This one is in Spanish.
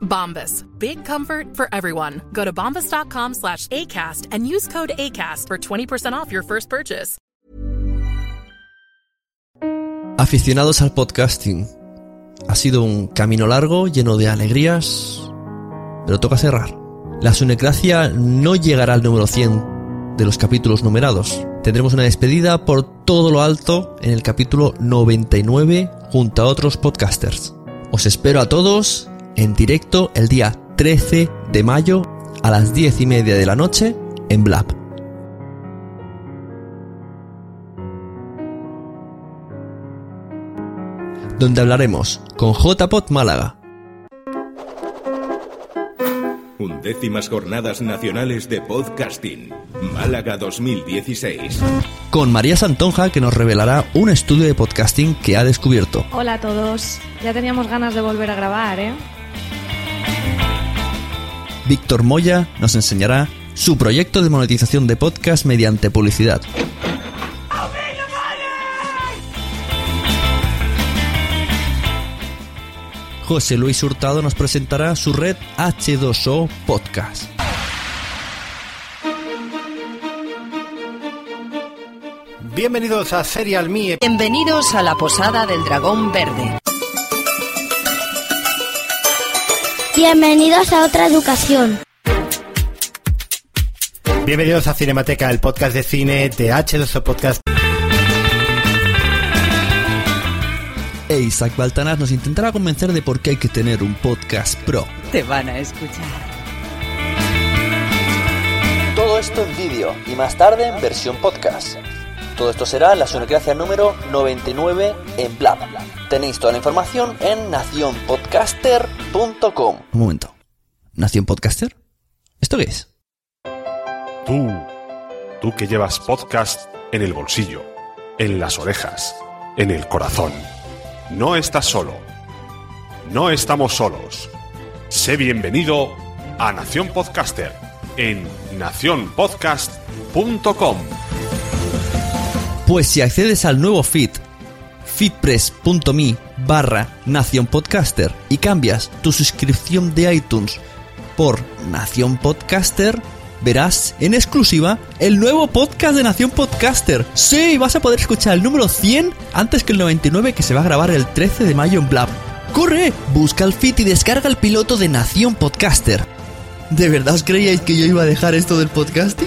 Bombas. Big comfort for everyone. Go to bombas.com slash ACAST and use code ACAST for 20% off your first purchase. Aficionados al podcasting, ha sido un camino largo, lleno de alegrías, pero toca cerrar. La Sunecracia no llegará al número 100 de los capítulos numerados. Tendremos una despedida por todo lo alto en el capítulo 99 junto a otros podcasters. Os espero a todos en directo el día 13 de mayo a las 10 y media de la noche en Blab. donde hablaremos con JPod Málaga, Undécimas Jornadas Nacionales de Podcasting. Málaga 2016. con María Santonja que nos revelará un estudio de podcasting que ha descubierto, Hola a todos. Ya teníamos ganas de volver a grabar, ¿eh? Víctor Moya nos enseñará su proyecto de monetización de podcast mediante publicidad. José Luis Hurtado nos presentará su red H2O Podcast. Bienvenidos a Serial Me. Bienvenidos a la Posada del Dragón Verde. Bienvenidos a otra educación. Bienvenidos a Cinemateca, el podcast de cine de H2O Podcast. E Isaac Baltanás nos intentará convencer de por qué hay que tener un podcast pro. Te van a escuchar. Todo esto en vídeo y más tarde en versión podcast. Todo esto será la Sunecracia número 99 en Blab. Tenéis toda la información en nacionpodcaster.com. Un momento. ¿Nación Podcaster? ¿Esto qué es? Tú, tú que llevas podcast en el bolsillo, en las orejas, en el corazón. No estás solo. No estamos solos. Sé bienvenido a Nación Podcaster en nacionpodcast.com. Pues si accedes al nuevo feed, feedpress.me barra Nación Podcaster y cambias tu suscripción de iTunes por Nación Podcaster, verás en exclusiva el nuevo podcast de Nación Podcaster. Sí, vas a poder escuchar el número 100 antes que el 99 que se va a grabar el 13 de mayo en Blab. ¡Corre! Busca el feed y descarga el piloto de Nación Podcaster. ¿De verdad os creíais que yo iba a dejar esto del podcasting?